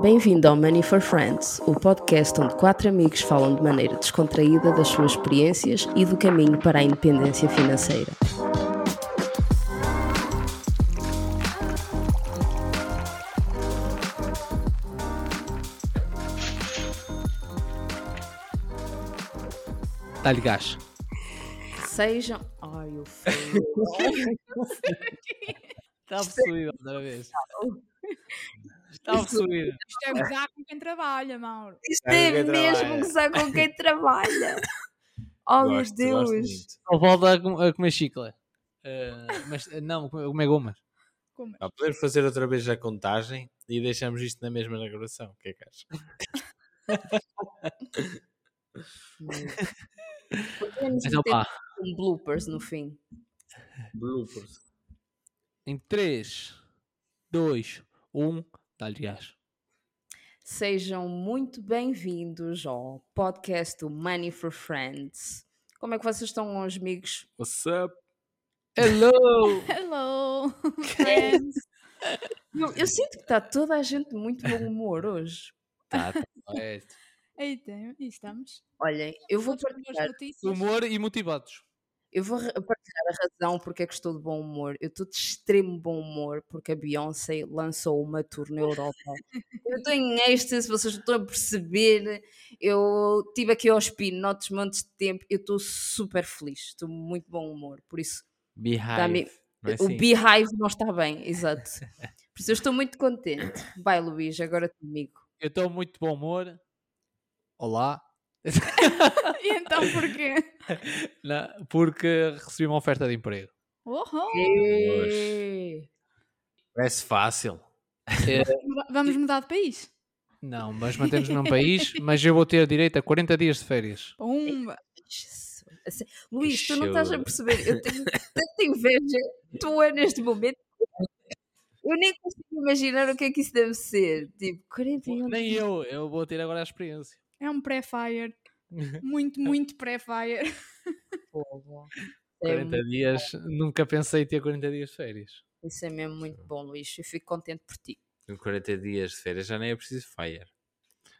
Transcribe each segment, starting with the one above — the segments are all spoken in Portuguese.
Bem-vindo ao Money for Friends, o podcast onde quatro amigos falam de maneira descontraída das suas experiências e do caminho para a independência financeira. Dá-lhe gás. Sejam. Ai, o feio. Está possuído outra vez. Está possuído. Isto é gozar com quem trabalha, Mauro. Isto É é mesmo gozar com quem trabalha. Oh meu Deus. Só volta a, com- a comer chicla. Eh, mas eh, não, comer, gomas. Como? Ah, podemos fazer outra vez a contagem e deixamos isto na mesma na gravação. O que é que achas? Podemos Então pá, um bloopers no fim. Bloopers. em 3, 2, 1, dá-lhe gás. Sejam muito bem-vindos ao podcast do Money for Friends. Como é que vocês estão hoje, amigos? What's up? Hello! Hello, friends. Eu, eu sinto que está toda a gente de muito bom humor hoje. Tá, tá. correto. Eita, e estamos. Olhem, eu vou partilhar, notícias. Humor e motivados. Eu vou partilhar a razão porque é que estou de bom humor. Eu estou de extremo bom humor porque a Beyoncé lançou uma tour na Europa. Eu estou em êxtase, vocês não estão a perceber. Eu estive aqui aos pinotes montes de tempo. Eu estou super feliz, estou muito bom humor. Por isso, Beehive. Não é o assim? Beehive não está bem, exato. Por isso eu estou muito contente. Vai, Luís, agora comigo. Eu estou muito de bom humor. Olá. E então porquê? Não, porque recebi uma oferta de emprego. Oh, Ê, Parece fácil. Vamos mudar de país? Não, mas mantemos no mesmo país, mas eu vou ter direito a 40 dias de férias. Pumba. Assim, Luís, tu não estás a perceber. Eu tenho tanta inveja tua neste momento. Eu nem consigo imaginar o que é que isso deve ser. Tipo, 41 Nem eu, eu vou ter agora a experiência. É um pré-fire. Muito, muito pré-fire. É 40 muito dias, nunca pensei ter 40 dias de férias. Isso é mesmo muito bom, Luís. Eu fico contente por ti. Com 40 dias de férias já nem é preciso fire.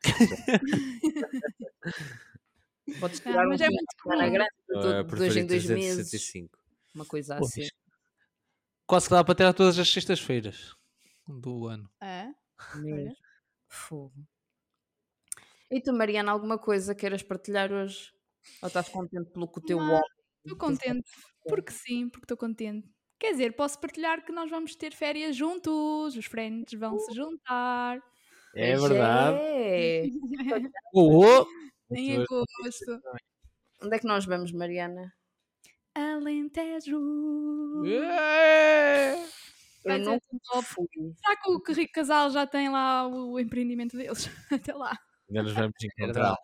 Podes Ah, tirar um mas é fim de muito semana comum. grande, de de dois em dois meses. 365. Uma coisa Pô, assim. Quase que dá para tirar todas as sextas-feiras do ano. É? Mesmo. Fogo. E tu, Mariana, alguma coisa queiras partilhar hoje? Ou estás contente pelo que o teu homem? Estou contente. Porque sim, porque estou contente. Quer dizer, posso partilhar que nós vamos ter férias juntos. Os friends vão se juntar. É verdade. é. Oh, oh. Em agosto. Onde é que nós vamos, Mariana? Alentejo. É. Eu não top. fui. Será que o Rico Casal já tem lá o empreendimento deles? Até lá. Ainda nos vamos encontrar.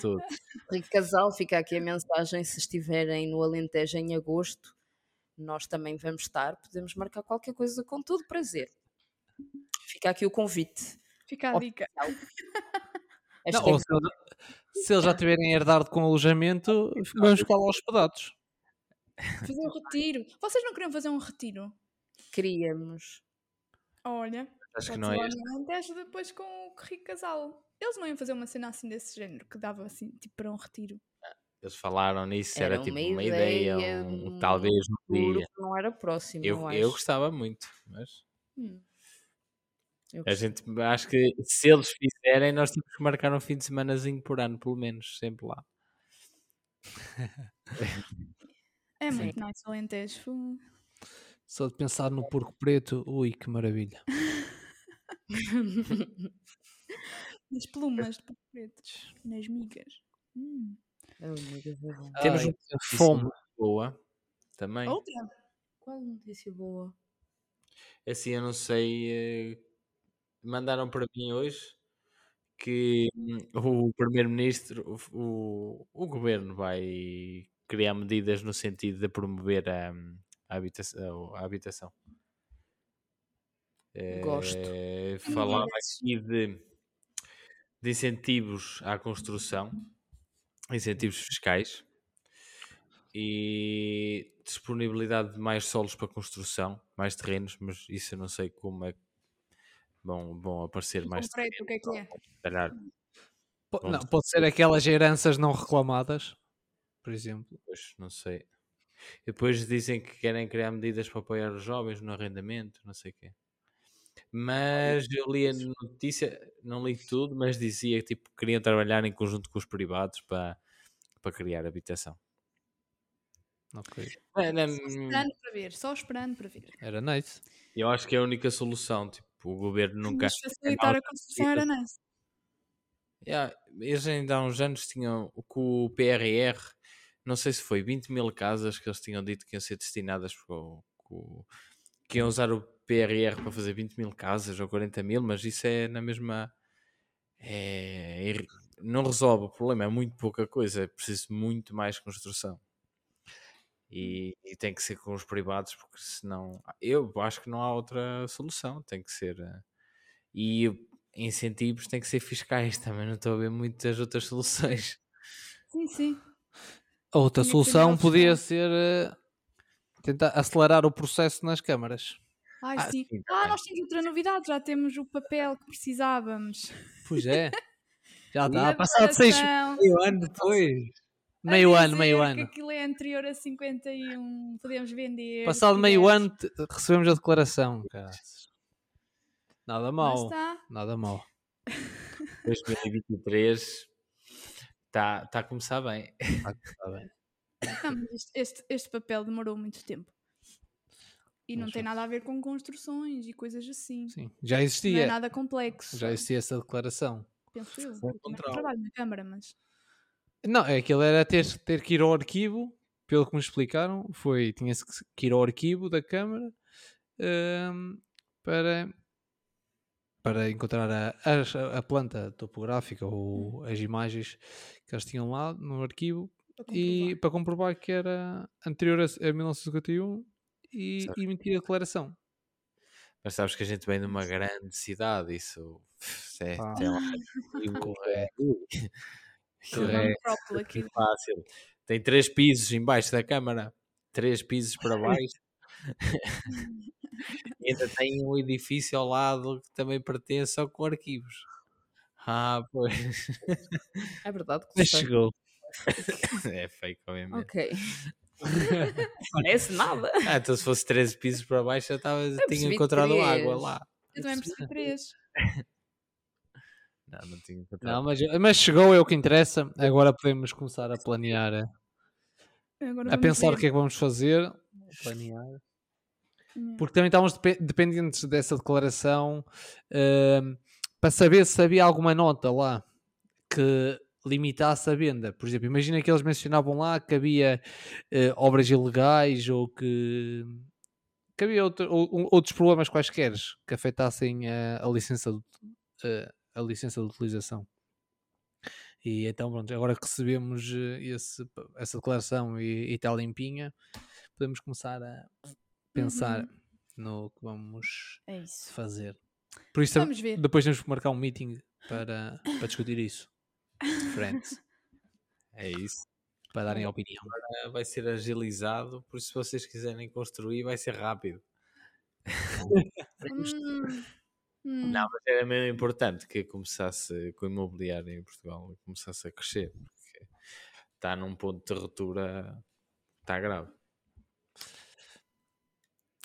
Tudo. Rico Casal, fica aqui a mensagem. Se estiverem no Alentejo em agosto, nós também vamos estar. Podemos marcar qualquer coisa com todo prazer. Fica aqui o convite. Fica a dica. Não, ou se, eles, se eles já tiverem herdado com alojamento, vamos ficar lá hospedados. Fazer um retiro. Vocês não queriam fazer um retiro? queríamos. Olha, Acho que não é Alentejo depois com o Rico Casal. Eles não iam fazer uma cena assim desse género, que dava assim, tipo, para um retiro. Eles falaram nisso, era, Era tipo uma uma ideia, ideia, um, um talvez no Juro dia. não era próximo, Eu, eu, eu gostava muito, mas Hum. A gente acho que se eles fizerem, nós temos que marcar um fim de semanazinho por ano, pelo menos, sempre lá. É Sim. muito nice o Alentejo. Só de pensar no porco preto, ui, que maravilha. Nas plumas de pretos, nas migas. Hum. Oh, é. Temos uma fome. muito boa também. Outra? Qual notícia boa? Assim, eu não sei. eh, Mandaram para mim hoje que hum, o Primeiro-Ministro, o, o, o Governo vai criar medidas no sentido de promover a, a habitação. A habitação. Gosto. Eh, falava aqui de, de incentivos à construção, incentivos fiscais e disponibilidade de mais solos para construção, mais terrenos, mas isso eu não sei como é vão, vão aparecer mais Concreto, o que é que é? calhar. Não, pode ser aquelas heranças não reclamadas, por exemplo. Pois, não sei. E depois dizem que querem criar medidas para apoiar os jovens no arrendamento, não sei o quê. Mas eu li a notícia, não li tudo, mas dizia que tipo, queriam trabalhar em conjunto com os privados para, para criar habitação. Ok. É, né, Esperando para ver, só esperando para ver. Era nice. Eu acho que é a única solução. Tipo, o governo nunca. Mas facilitar a construção era nice. Yeah, eles ainda há uns anos tinham com o PRR, não sei se foi 20 mil casas que eles tinham dito que iam ser destinadas para o- com- que iam usar o PRR para fazer 20 mil casas ou 40 mil, mas isso é na mesma. é- é não resolve o problema, é muito pouca coisa, é preciso muito mais construção. E, e tem que ser com os privados, porque senão eu acho que não há outra solução, tem que ser. eh, E incentivos têm que ser fiscais também, não estou a ver muitas outras soluções. Sim, sim. A outra solução podia ser eh, tentar acelerar o processo nas câmaras. Ai, Ah, sim. sim, Ah, nós temos outra novidade, já temos o papel que precisávamos. Pois é. Já está. Passado seis. Meio ano depois. a Meio ano, meio ano. Que aquilo é anterior a 51, podemos vender. Passado meio ano te- recebemos a declaração. caraças. Nada mal. está. Nada mal. 2023 está tá a começar bem. Está bem. Não, mas isto- este, este papel demorou muito tempo. E não Mas tem nada a ver com construções e coisas assim. Sim. Já Não é existia. nada complexo. Já existia essa declaração. Penso eu. Eu não trabalho na Câmara, mas. Não, é aquilo era ter, ter que ir ao arquivo, pelo que me explicaram, foi, tinha-se que ir ao arquivo da Câmara ehm, para, para encontrar a, as- a planta topográfica ou as imagens que eles tinham lá no arquivo Para e para comprovar que era anterior a, a 1951 e Certo. emitir a declaração. Mas sabes que a gente vem de uma grande cidade, isso é, Pá. tem é aqui. fácil. Tem três pisos embaixo da câmara, três pisos para baixo. e ainda tem um edifício ao lado que também pertence ao com arquivos. Ah, pois. É verdade que Mas chegou. É fake, obviamente. Ok. Parece nada. Ah, então se fosse 13 pisos para baixo já tava, tinha percebi encontrado três. água lá. Eu também percebi três. Não, não tinha encontrado. Não, mas, mas chegou, é o que interessa. Agora podemos começar a planear, a, Agora a pensar ver. o que é que vamos fazer. Planear. Yeah. Porque também estávamos depe- dependentes dessa declaração ehm, para saber se havia alguma nota lá que limitasse a venda. Por exemplo, imagina que eles mencionavam lá que havia eh, obras ilegais ou que, que havia outro- ou- ou- outros problemas quaisquer que afetassem a, a licença de, eh, a licença de utilização. E então, pronto, agora que recebemos eh, esse- essa declaração e, e está limpinha, podemos começar a pensar Uhum. no que vamos É fazer. Por isso, Vamos depois temos que marcar um meeting para, para discutir isso. Friends, É isso. para darem a opinião. Ah, Vai ser agilizado, por isso se vocês quiserem construir vai ser rápido. Hum. Não, mas era mesmo importante que começasse com o imobiliário em Portugal, começasse a crescer, porque está num ponto de ruptura, está grave.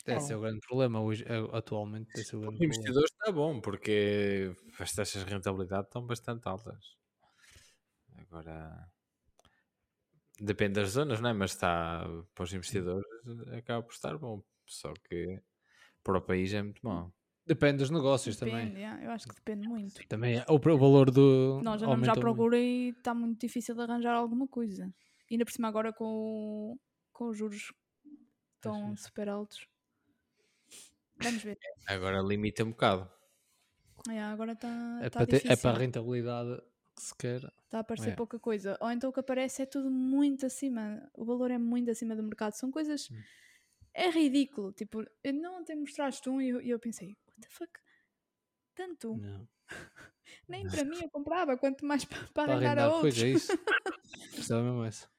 Esse é o grande problema hoje, a- atualmente. Esse é o grande Os problema. está bom, porque as taxas de rentabilidade estão bastante altas. Agora depende das zonas, não é? Mas está para os investidores acaba por estar bom. Só que para o país é muito mau. Depende dos negócios Depende, também. yeah, eu acho que depende muito. Também é- o, o valor do. Nós andamos à aumenta muito. procura e está muito difícil de arranjar alguma coisa. Ainda por cima agora com, com os juros tão é. super altos. Vamos ver. Agora limita um bocado. Yeah, agora está É, tá para ter- é para a rentabilidade que se quer. Está a aparecer É. pouca coisa. Ou então o que aparece é tudo muito acima. O valor é muito acima do mercado. São coisas. Hum. É ridículo. Tipo, eu não te mostraste um e eu, e eu pensei, what the fuck? Tanto? Não. Nem para mim eu comprava, quanto mais para, para Para arrendar a outros. pois é isso. Precisava mesmo essa.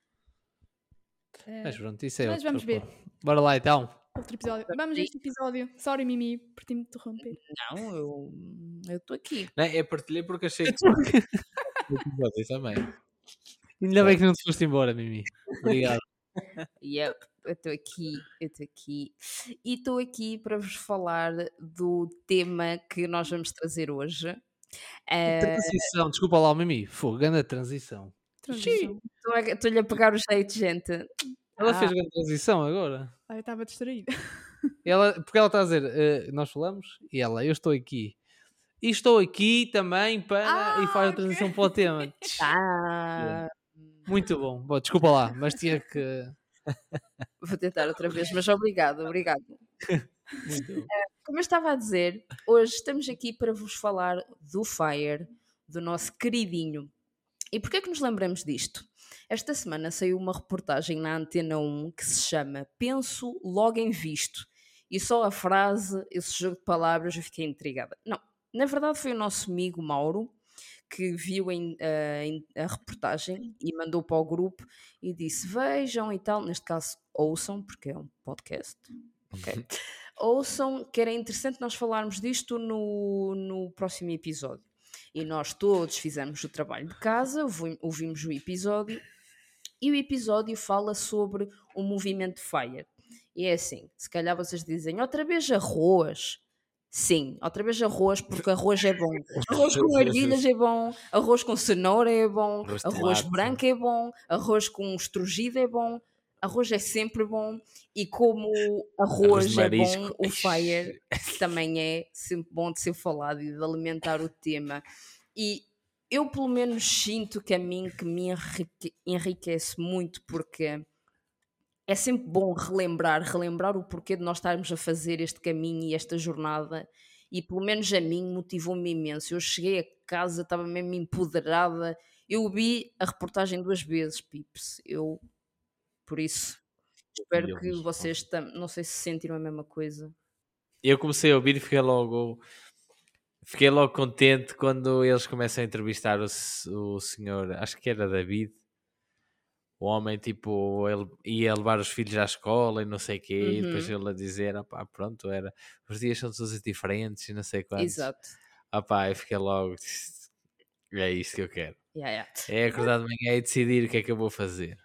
É. Mas pronto, isso é Mas outro vamos ver. Bora lá então. Outro episódio. Vamos a este episódio. Sorry, Mimi, por te interromper. Não, eu eu estou aqui. Não, é partilhei porque achei que. Episódio também. Ainda bem que não te foste embora, Mimi. Obrigado. Yep, eu estou aqui, eu estou aqui. E estou aqui para vos falar do tema que nós vamos trazer hoje. Eh, Transição, desculpa lá, Mimi. Fogo, grande transição. Transição. estou a- Estou-lhe a pegar o jeito, gente. Ela Ah. fez grande transição agora. Ah, eu estava distraída. Ela, porque ela está a dizer, eh, nós falamos, e ela, eu estou aqui. E estou aqui também para. e faz a Ah, transição para o tema. Ah, Muito bom. Bom, desculpa lá, mas tinha que. vou tentar outra vez, mas obrigado, obrigado. Bom. Como eu estava a dizer, hoje estamos aqui para vos falar do Fire, do nosso queridinho. E porquê é que nos lembramos disto? Esta semana saiu uma reportagem na Antena 1 que se chama Penso Logo em Visto. E só a frase, esse jogo de palavras, eu fiquei intrigada. Não, na verdade foi o nosso amigo Mauro que viu em- a, em- a reportagem e mandou para o grupo e disse: Vejam e tal. Neste caso, ouçam, porque é um podcast. Ok? ouçam, que era interessante nós falarmos disto no, no próximo episódio. E nós todos fizemos o trabalho de casa, ouvi- ouvimos o episódio, e o episódio fala sobre o movimento FIRE. E é assim: se calhar vocês dizem outra vez arroz. Sim, outra vez arroz, porque arroz é bom. Arroz com ervilhas é bom, arroz com cenoura é bom, Arroz arroz branco é bom, arroz com estrugido é bom, arroz é sempre bom. E como arroz, de é bom, o fire também é sempre bom de ser falado e de alimentar o tema. E eu, pelo menos, sinto que a mim que me enrique- enriquece muito, porque é sempre bom relembrar, relembrar o porquê de nós estarmos a fazer este caminho e esta jornada. E pelo menos a mim motivou-me imenso. Eu cheguei a casa, estava mesmo empoderada. Eu vi a reportagem duas vezes, Pips. Eu, por isso, espero que vocês tam- não sei se sentiram a mesma coisa. Eu comecei a ouvir e fiquei logo. Fiquei logo contente quando eles começam a entrevistar o, o senhor, acho que era David, o homem, tipo, ele ia levar os filhos à escola e não sei o quê, e depois Uhum. ele a dizer, opá, pronto, era, os dias são todos diferentes e não sei quantos. Exato. Opá, eu fiquei logo, é isto que eu quero. Yeah, yeah. É acordar de manhã e decidir o que é que eu vou fazer.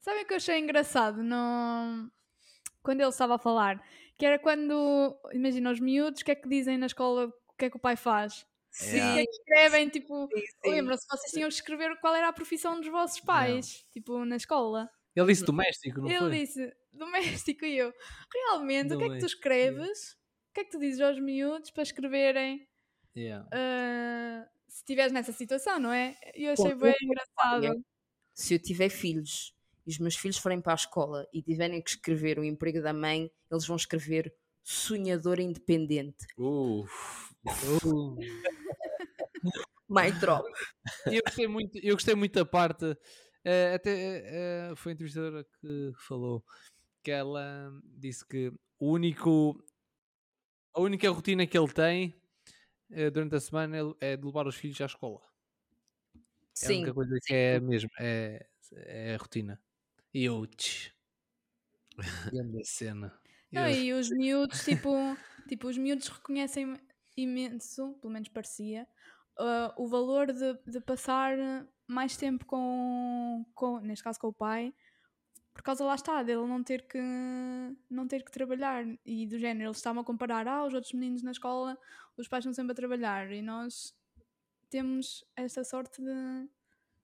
Sabem o que eu achei engraçado no... quando ele estava a falar? Que era quando, imagina, os miúdos, o que é que dizem na escola, o que é que o pai faz? Sim, O que é que escrevem, tipo, sim, sim. lembram-se, vocês tinham que escrever qual era a profissão dos vossos pais, tipo, na escola. Ele disse doméstico, não Ele foi? disse, doméstico e eu, realmente, o que é que tu Doméstico, escreves? O que é que tu dizes aos miúdos para escreverem Yeah. ah, se estiveres nessa situação, não é? E eu achei Bom, bem eu- engraçado. se eu tiver filhos e os meus filhos forem para a escola e tiverem que escrever o emprego da mãe, eles vão escrever sonhador independente. Uf, Uh, My drop. eu, gostei muito, eu gostei muito da parte. eh, até eh, foi a entrevistadora que falou que ela disse que o único, a única rotina que ele tem eh, durante a semana é de levar os filhos à escola. É a Sim, única coisa que é mesmo, é, é a rotina. E eu, tch, grande cena. Não, Eu- e os miúdos, tipo, tipo, os miúdos reconhecem imenso, pelo menos parecia, ah, o valor de, de passar mais tempo com, com, neste caso com o pai, por causa lá está, dele não ter que não ter que trabalhar e do género, eles estavam a comparar, ah, os outros meninos na escola, os pais estão sempre a trabalhar e nós temos esta sorte de,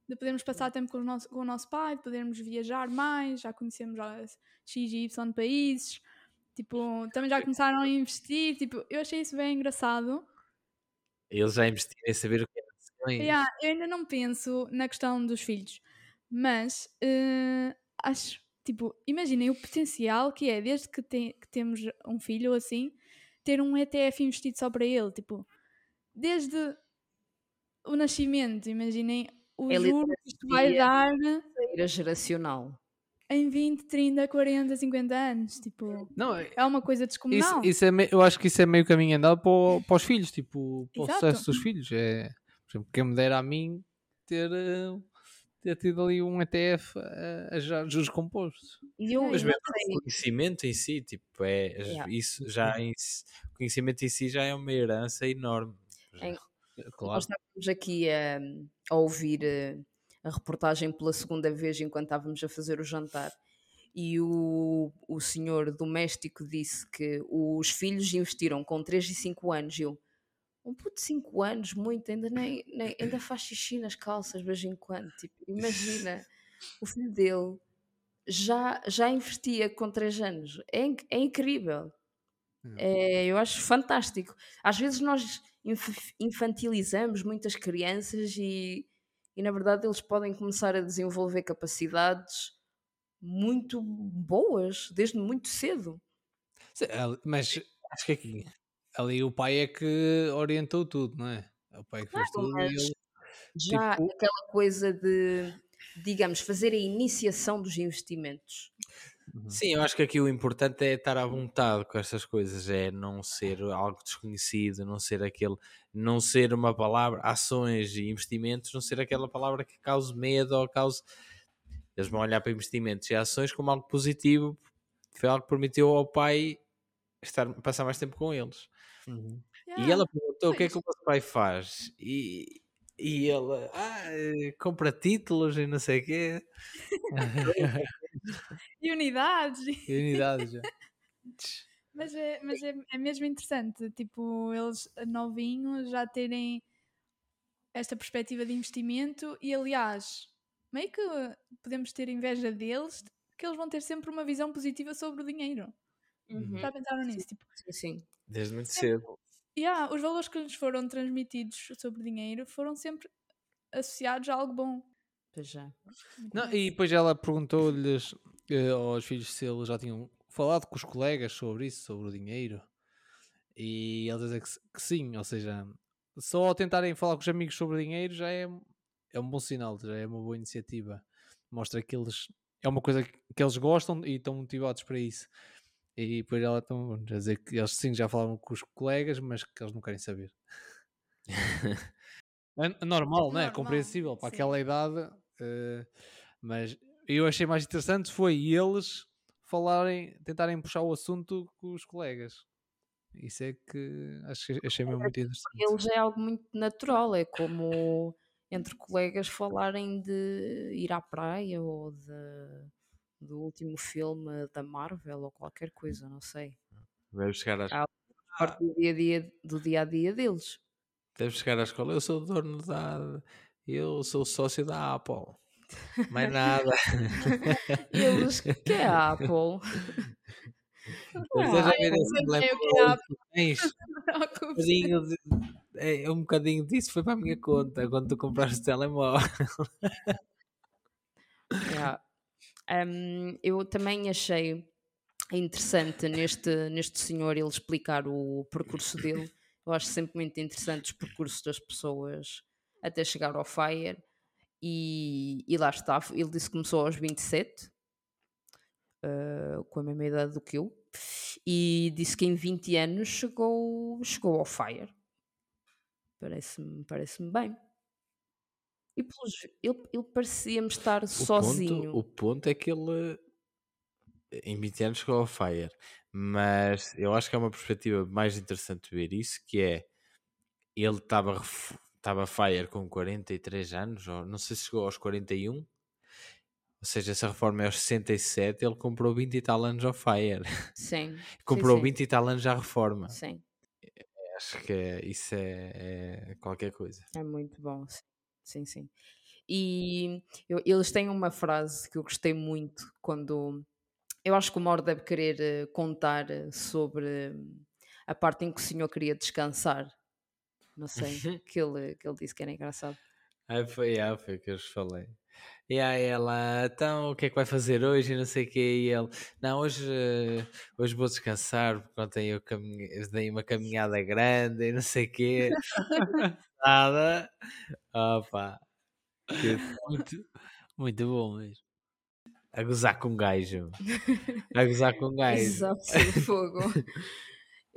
de podermos passar tempo com o, nosso, com o nosso pai, de podermos viajar mais, já conhecemos já X e Y países, tipo, também já começaram a investir, tipo, eu achei isso bem engraçado. Eles já investiram em saber o que é. Yeah, eu ainda não penso na questão dos filhos, mas eh, acho, tipo, imaginem o potencial que é, desde que, te- que temos um filho ou assim, ter um ETF investido só para ele, tipo, desde o nascimento, imaginem o É juro que isto vai dar Era geracional. Em 20, 30, 40, 50 anos, tipo, Não, é- é uma coisa isso, descomunal. isso é me- eu acho que isso é meio caminho andado para, o- para os filhos, tipo, para o Exato. sucesso dos filhos. É, por exemplo, quem me dera a mim ter, eh, ter tido ali um ETF a, a gerar juros compostos. E eu, Mas mesmo o conhecimento em si, tipo, é, Yeah. isso já em si- o conhecimento em si já é uma herança enorme. Em- Claro. Nós estávamos aqui a, a ouvir eh, a reportagem pela segunda vez enquanto estávamos a fazer o jantar. E o, o senhor doméstico disse que os filhos investiram com 3 e 5 anos. E eu, um puto de 5 anos, muito, ainda, nem, nem- ainda faz xixi nas calças de vez em quando. Tipo, imagina, o filho dele já, já investia com 3 anos. É, é incrível. É, eu acho fantástico. Às vezes nós inf- infantilizamos muitas crianças e, e, na verdade, eles podem começar a desenvolver capacidades muito boas desde muito cedo. Sim, Mas acho que aqui, ali o pai é que orientou tudo, não é? É o pai que fez tudo mas ele. Já Tipo- aquela coisa de, digamos, fazer a iniciação dos investimentos. Sim, eu acho que aqui o importante é estar à vontade com estas coisas, é não ser algo desconhecido, não ser aquele, não ser uma palavra, ações e investimentos, não ser aquela palavra que cause medo ou cause. Eles vão olhar para investimentos e ações como algo positivo, foi algo que permitiu ao pai estar, passar mais tempo com eles. Uhum. E Yeah. ela perguntou o que é que o vosso pai faz. E, e ele, ah, compra títulos e não sei o quê. Unidades. E unidades já. Mas, é, mas é, é mesmo interessante, tipo, eles novinhos já terem esta perspectiva de investimento e, aliás, meio que podemos ter inveja deles, que eles vão ter sempre uma visão positiva sobre o dinheiro. Uhum. Já pensaram nisso? Tipo, Sim, sim. Desde muito cedo. yeah, os valores que lhes foram transmitidos sobre dinheiro foram sempre associados a algo bom. Pois já. Muito Não, e depois ela perguntou-lhes eh, aos filhos se eles já tinham falado com os colegas sobre isso, sobre o dinheiro. E eles dizem que, que sim, ou seja, só ao tentarem falar com os amigos sobre o dinheiro já é, é um bom sinal, já é uma boa iniciativa. Mostra que eles é uma coisa que que eles gostam e estão motivados para isso. E depois ela estão a dizer que eles sim já falaram com os colegas, mas que eles não querem saber. É normal, não é? Normal, Compreensível para sim. aquela idade. eh, mas eu achei mais interessante foi eles falarem, tentarem puxar o assunto com os colegas. Isso é que acho que achei mesmo muito interessante. Eles é algo muito natural, é como entre colegas falarem de ir à praia ou de, do último filme da Marvel ou qualquer coisa, não sei. Deve chegar, às. Parte do dia a dia, do dia a dia deles. deve chegar à escola. Eu sou dono da. Eu sou sócio da Apple. Mais nada. Eles, que é a Apple? Estás a ver eu esse é telemóvel? Um é, um bocadinho disso foi para a minha conta quando tu compraste o telemóvel. Yeah. Um, eu também achei interessante neste, neste senhor ele explicar o percurso dele. Eu acho sempre muito interessante os percursos das pessoas até chegar ao Fire. E, e lá está, ele disse que começou aos 27, uh, com a mesma idade do que eu, e disse que em 20 anos chegou, chegou ao Fire. Parece-me parece bem. E pelos, ele, ele parecia-me estar O sozinho. Ponto, o ponto é que ele em 20 anos chegou ao Fire, mas eu acho que é uma perspectiva mais interessante ver isso, que é ele estava estava Fire com 43 anos, ou não sei se chegou aos 41, ou seja, essa reforma é aos 67, ele comprou 20 e tal anos ao Fire, Sim. comprou sim, 20 e tal anos à reforma. Sim, Acho que é- isso é, é qualquer coisa. é muito bom. sim. Sim, sim. E eu- eles têm uma frase que eu gostei muito quando. Eu acho que o Mauro deve querer eh, contar eh, sobre hum, a parte em que o senhor queria descansar. Não sei, que ele, que ele disse que era engraçado. Aí foi, ah, foi o que eu vos falei. E aí ela, então o que é que vai fazer hoje? E não sei o que. E ele, não, hoje, hoje vou descansar porque ontem eu, caminhei, dei uma caminhada grande e não sei o quê. Nada. Opa. Que- Muito, muito bom mesmo. A gozar com um gajo. A gozar com um gajo. Exato, fogo.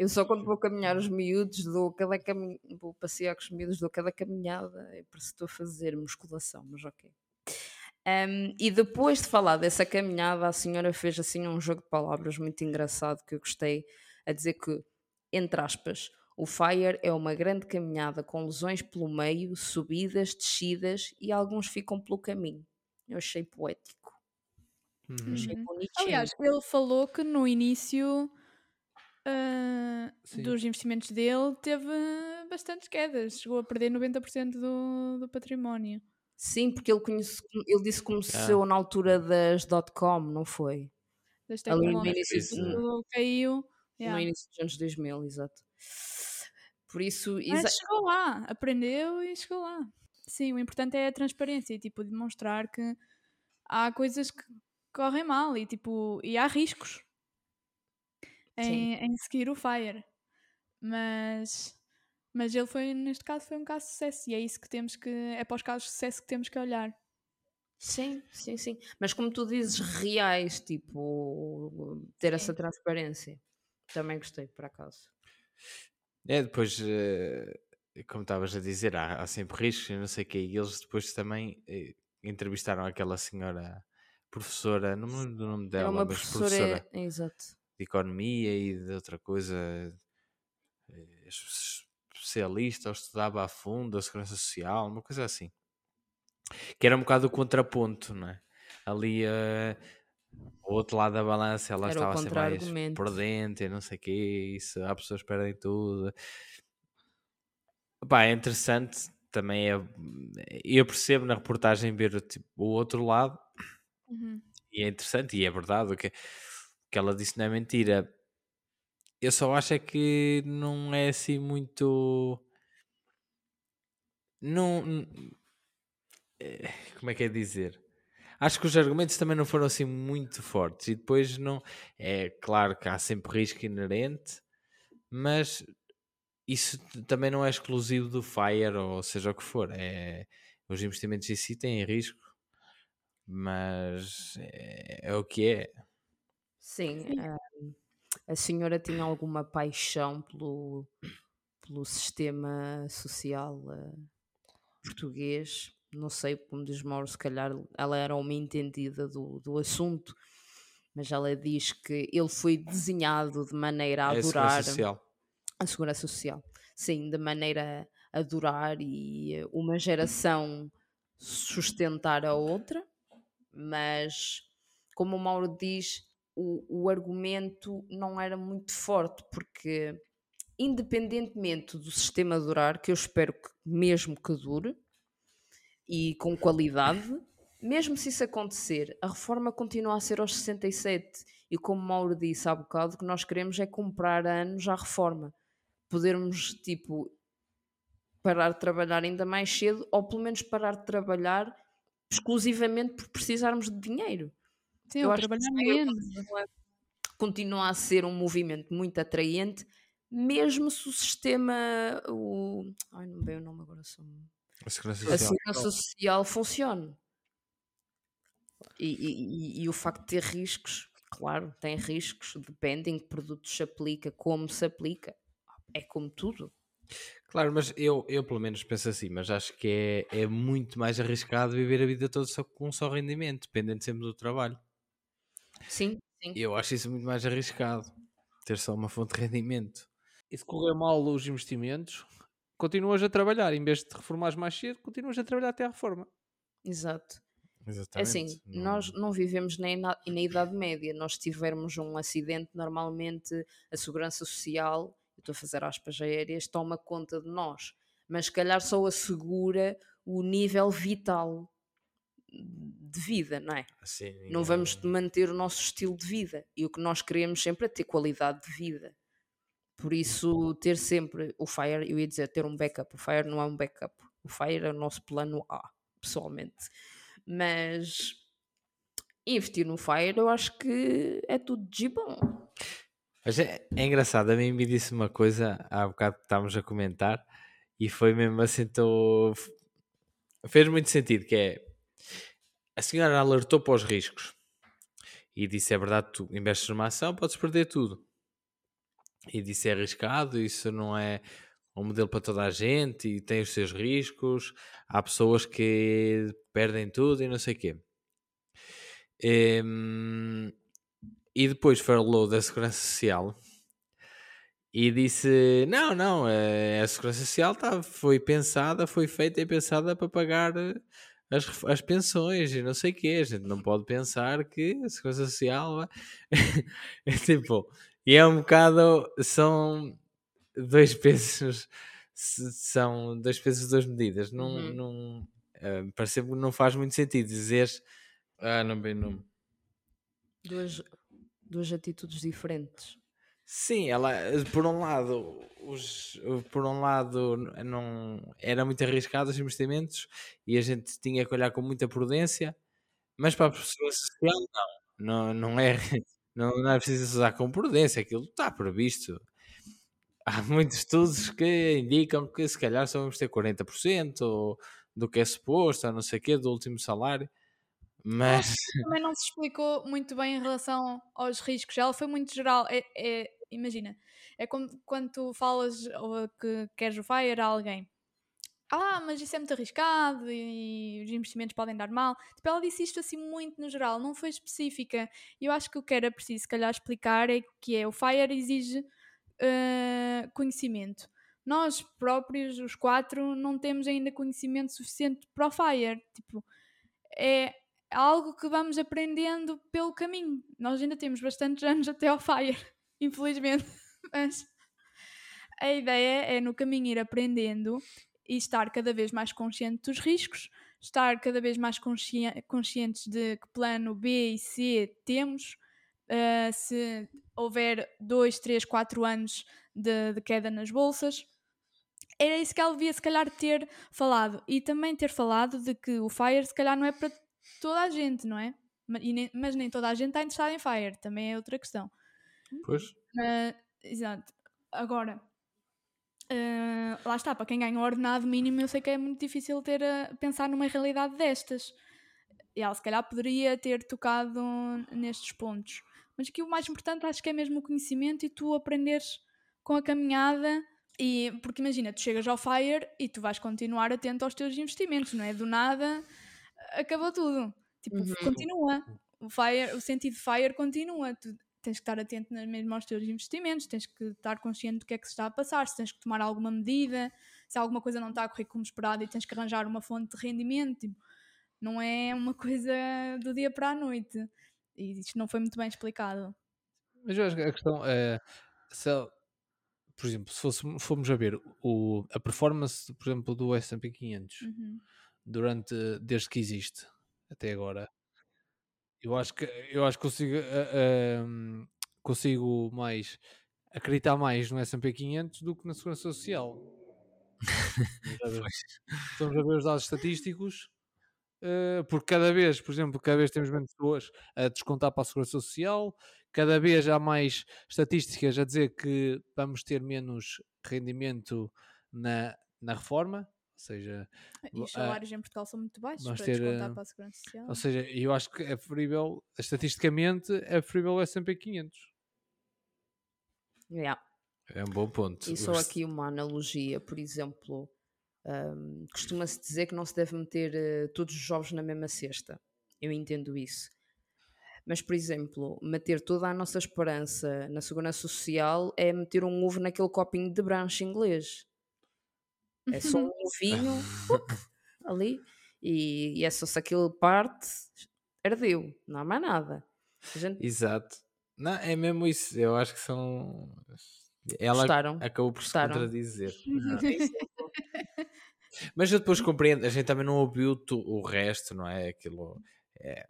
Eu só quando vou caminhar os miúdos, dou cada camin... vou passear com os miúdos, dou cada caminhada, é para se estou a fazer musculação, mas ok. Um, e depois de falar dessa caminhada, a senhora fez assim um jogo de palavras muito engraçado que eu gostei, a dizer que, entre aspas, o Fire é uma grande caminhada com lesões pelo meio, subidas, descidas e alguns ficam pelo caminho. Eu achei poético. Uhum. Achei bonitinho. Aliás, ele falou que no início ah, Sim. dos investimentos dele teve bastantes quedas. Chegou a perder 90% do, do património. Sim, porque ele, conhece, ele disse que começou na altura das dot-com, não foi? Das Ali no início de- tudo caiu. No Yeah. início dos anos 2000, exato. Por isso, Mas exa- chegou lá, aprendeu e chegou lá. Sim, o importante é a transparência e tipo, demonstrar que há coisas que correm mal e, tipo, e há riscos em, em seguir o Fire. Mas, mas ele foi, neste caso, foi um caso de sucesso e é isso que temos que. É para os casos de sucesso que temos que olhar. sim, sim, sim. Mas como tu dizes, reais, tipo, ter essa transparência. Também gostei, por acaso. É, depois, eh, como estavas a dizer, há, há sempre riscos e não sei o quê. E eles depois também eh, entrevistaram aquela senhora professora, não me lembro do nome dela, Era uma mas professora, professora exato. De economia e de outra coisa, eh, es- especialista, ou estudava a fundo a segurança social, uma coisa assim. Que era um bocado o contraponto, não é? Ali, eh, o outro lado da balança, ela Era estava a ser mais contra-argumento. por dentro, e não sei o quê, isso, há pessoas que perdem tudo. Pá, é interessante, também é, eu percebo na reportagem ver o, tipo, o outro lado, e é interessante, e é verdade, o que, que ela disse não é mentira. Eu só acho é que não é assim muito. Não. eh, Como é que é dizer? Acho que os argumentos também não foram assim muito fortes. E depois não. É claro que há sempre risco inerente, mas isso também não é exclusivo do Fire, ou seja o que for. É, os investimentos em si têm risco, mas é, é o que é. Sim, ah, a senhora tinha alguma paixão pelo, pelo sistema social ah, português. Não sei, como diz Mauro, se calhar ela era uma entendida do, do assunto, mas ela diz que ele foi desenhado de maneira a É a segurança adorar social. a segurança social. Sim, de maneira a durar e eh, uma geração sustentar a outra, mas como o Mauro diz, o, o argumento não era muito forte, porque independentemente do sistema durar, que eu espero que mesmo que dure e com qualidade, mesmo se isso acontecer, a reforma continua a ser aos 67. E como Mauro disse há bocado, o que nós queremos é comprar anos à reforma. Podermos, tipo, parar de trabalhar ainda mais cedo, ou pelo menos parar de trabalhar exclusivamente por precisarmos de dinheiro. Sim, Eu acho que trabalhar é- menos. Continua a ser um movimento muito atraente, mesmo se o sistema. O... Ai, não me veio o nome agora. Só... A segurança A social. segurança social funcione. E, e- e- e o facto de ter riscos, claro, tem riscos, depende em que produtos se aplica, como se aplica. É como tudo. Claro, mas eu, eu pelo menos penso assim, mas acho que é, é muito mais arriscado viver a vida toda só com um só rendimento, dependendo sempre do trabalho. Sim, sim. Eu acho isso muito mais arriscado, ter só uma fonte de rendimento. E se correr mal os investimentos, continuas a trabalhar. Em vez de te reformares mais cedo, continuas a trabalhar até à reforma. Exato. É Exatamente. assim, Não- nós não vivemos nem na, na Idade Média. Nós tivermos um acidente, normalmente a Segurança Social, eu estou a fazer aspas aéreas, toma conta de nós. Mas se calhar só assegura o nível vital de vida, não é? assim, Não vamos manter o nosso estilo de vida. E o que nós queremos sempre é ter qualidade de vida. Por isso, ter sempre o Fire, eu ia dizer ter um backup. O Fire não é um backup. O Fire é o nosso plano A, pessoalmente. Mas investir no Fire eu acho que é tudo de bom. Mas é, é engraçado, a mim me disse uma coisa há bocado que estávamos a comentar e foi mesmo assim, tô... fez muito sentido, que é a senhora alertou para os riscos e disse, é verdade, tu investes numa ação, podes perder tudo. E disse, é arriscado, isso não é um modelo para toda a gente e tem os seus riscos, há pessoas que perdem tudo e não sei o quê. Em, e depois falou da Segurança Social e disse: Não, não, eh, a Segurança Social tá, foi pensada, foi feita e pensada para pagar eh, as, as pensões e não sei o quê. A gente não pode pensar que a Segurança Social. é tipo, e é um bocado. São dois pesos. São dois pesos, duas medidas. Não, Uhum. não, eh, parece que não faz muito sentido dizeres. Ah, não bem, não. Duas, duas atitudes diferentes. Sim, ela, por um lado, os, por um lado, não era muito arriscado os investimentos e a gente tinha que olhar com muita prudência, mas para a pessoa social, não, não, não é, não, não é preciso usar com prudência, aquilo está previsto. Há muitos estudos que indicam que se calhar só vamos ter 40% do que é suposto, a não sei o quê, do último salário, mas Também não se explicou muito bem em relação aos riscos. Ela foi muito geral. É, é- imagina, é como quando tu falas ou que queres o FIRE a alguém. Ah, mas isso é muito arriscado e os investimentos podem dar mal. Tipo, ela disse isto assim muito no geral, não foi específica. E eu acho que o que era preciso, se calhar, explicar é que é o FIRE exige eh, conhecimento. Nós próprios, os quatro, não temos ainda conhecimento suficiente para o FIRE. Tipo, é algo que vamos aprendendo pelo caminho. Nós ainda temos bastantes anos até ao FIRE, infelizmente. Mas a ideia é no caminho ir aprendendo e estar cada vez mais consciente dos riscos, estar cada vez mais consci- conscientes de que plano B e C temos. uh, se houver 2, 3, 4 anos de, de queda nas bolsas, era isso que ela devia se calhar ter falado e também ter falado de que o FIRE se calhar não é para toda a gente, não é? Ma- e nem- Mas nem toda a gente está interessada em FIRE, também é outra questão. Pois, Ah, exato. Agora, ah, lá está, para quem ganha o ordenado mínimo, eu sei que é muito difícil ter a pensar numa realidade destas. E ela se calhar poderia ter tocado nestes pontos. Mas aqui o mais importante acho que é mesmo o conhecimento e tu aprenderes com a caminhada. E, porque imagina, tu chegas ao FIRE e tu vais continuar atento aos teus investimentos, não é? Do nada acabou tudo. Tipo, Uhum. continua. O, fire, o sentido de FIRE continua. Tu tens que estar atento mesmo aos teus investimentos, tens que estar consciente do que é que se está a passar, se tens que tomar alguma medida, se alguma coisa não está a correr como esperado e tens que arranjar uma fonte de rendimento. Tipo, não é uma coisa do dia para a noite. E isto não foi muito bem explicado. Mas eu acho que a questão é, se por exemplo, se fosse- formos a ver o, a performance, por exemplo, do S&P 500 Uhum. durante, desde que existe até agora, eu acho que eu acho que consigo, hum, consigo mais acreditar mais no S&P 500 do que na Segurança Social. Estamos a ver- os dados estatísticos, eh, porque cada vez, por exemplo, cada vez temos menos pessoas a descontar para a Segurança Social, cada vez há mais estatísticas a dizer que vamos ter menos rendimento na, na reforma, seja, E os ah, salários em Portugal são muito baixos para ter, descontar para a Segurança Social. ou seja, eu acho que é preferível, estatisticamente, é preferível o S&P 500. Yeah. é um bom ponto. E só aqui uma analogia, por exemplo, hum, costuma-se dizer que não se deve meter eh, todos os ovos na mesma cesta. Eu entendo isso. Mas, por exemplo, meter toda a nossa esperança na segurança social é meter um ovo naquele copinho de branche inglês. É só um ovinho ali e, e é só se aquilo parte, ardeu, não há mais nada. A gente Exato. Não, é mesmo isso. Eu acho que são. Ela Gostaram? acabou por Gostaram? se contradizer. Mas eu depois compreendo. A gente também não ouviu o resto, não é? Aquilo é,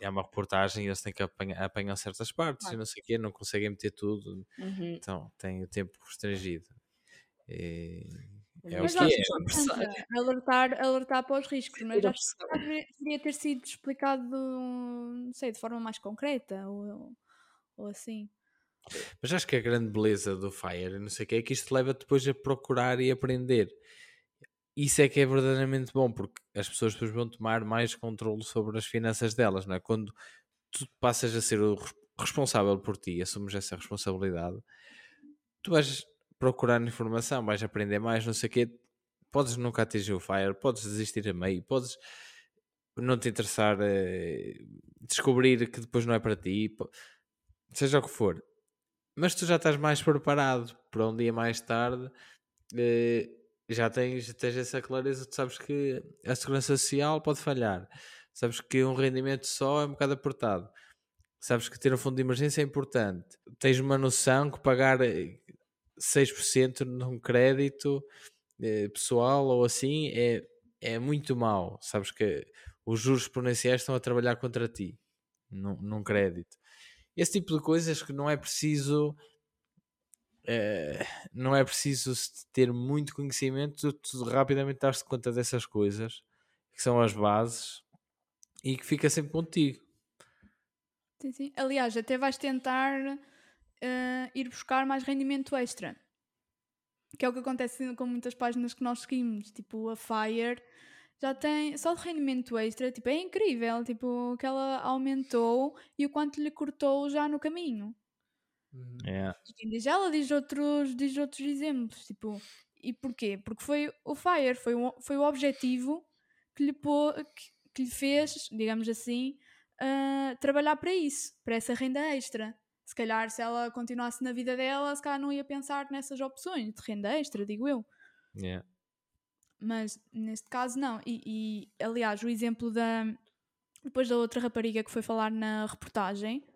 é uma reportagem e eles têm que apanhar, apanhar certas partes e Claro. não sei o quê, não conseguem meter tudo. Uhum. Então tem o tempo restringido. E é o Mas que acho é. importante alertar, alertar para os riscos, mas a acho que deveria- deveria ter sido explicado, não sei, de forma mais concreta ou, ou assim. Mas acho que a grande beleza do Fire, não sei o que, é que isto leva depois a procurar e aprender. Isso é que é verdadeiramente bom, porque as pessoas depois vão tomar mais controle sobre as finanças delas, não é? Quando tu passas a ser o res- responsável por ti, assumes essa responsabilidade, tu vais procurar informação, vais aprender mais, não sei o quê. Podes nunca atingir o Fire, podes desistir a meio, podes. não te interessar, eh, descobrir que depois não é para ti, seja o que for. Mas tu já estás mais preparado para um dia mais tarde, eh, já tens, tens essa clareza, tu sabes que a segurança social pode falhar, sabes que um rendimento só é um bocado apertado, sabes que ter um fundo de emergência é importante, tens uma noção que pagar eh, 6% num crédito eh, pessoal ou assim é, é muito mau, sabes que os juros exponenciais estão a trabalhar contra ti num, num crédito. Esse tipo de coisas que não é preciso eh, não é preciso ter muito conhecimento, tu rapidamente das-te conta dessas coisas que são as bases e que fica sempre contigo. Sim, sim. Aliás, até vais tentar eh, ir buscar mais rendimento extra. Que é o que acontece com muitas páginas que nós seguimos, tipo a Fire já tem só de rendimento extra, tipo, é incrível, tipo, que ela aumentou e o quanto lhe cortou já no caminho. E quem diz ela diz outros, diz outros exemplos, tipo, e porquê? Porque foi o Fire, foi o, foi o objetivo que lhe, pô, que, que lhe fez, digamos assim, ah, trabalhar para isso, para essa renda extra. Se calhar, se ela continuasse na vida dela, se calhar não ia pensar nessas opções de renda extra, digo eu. É. Mas neste caso, não. E, e, aliás, o exemplo da. Depois da outra rapariga que foi falar na reportagem,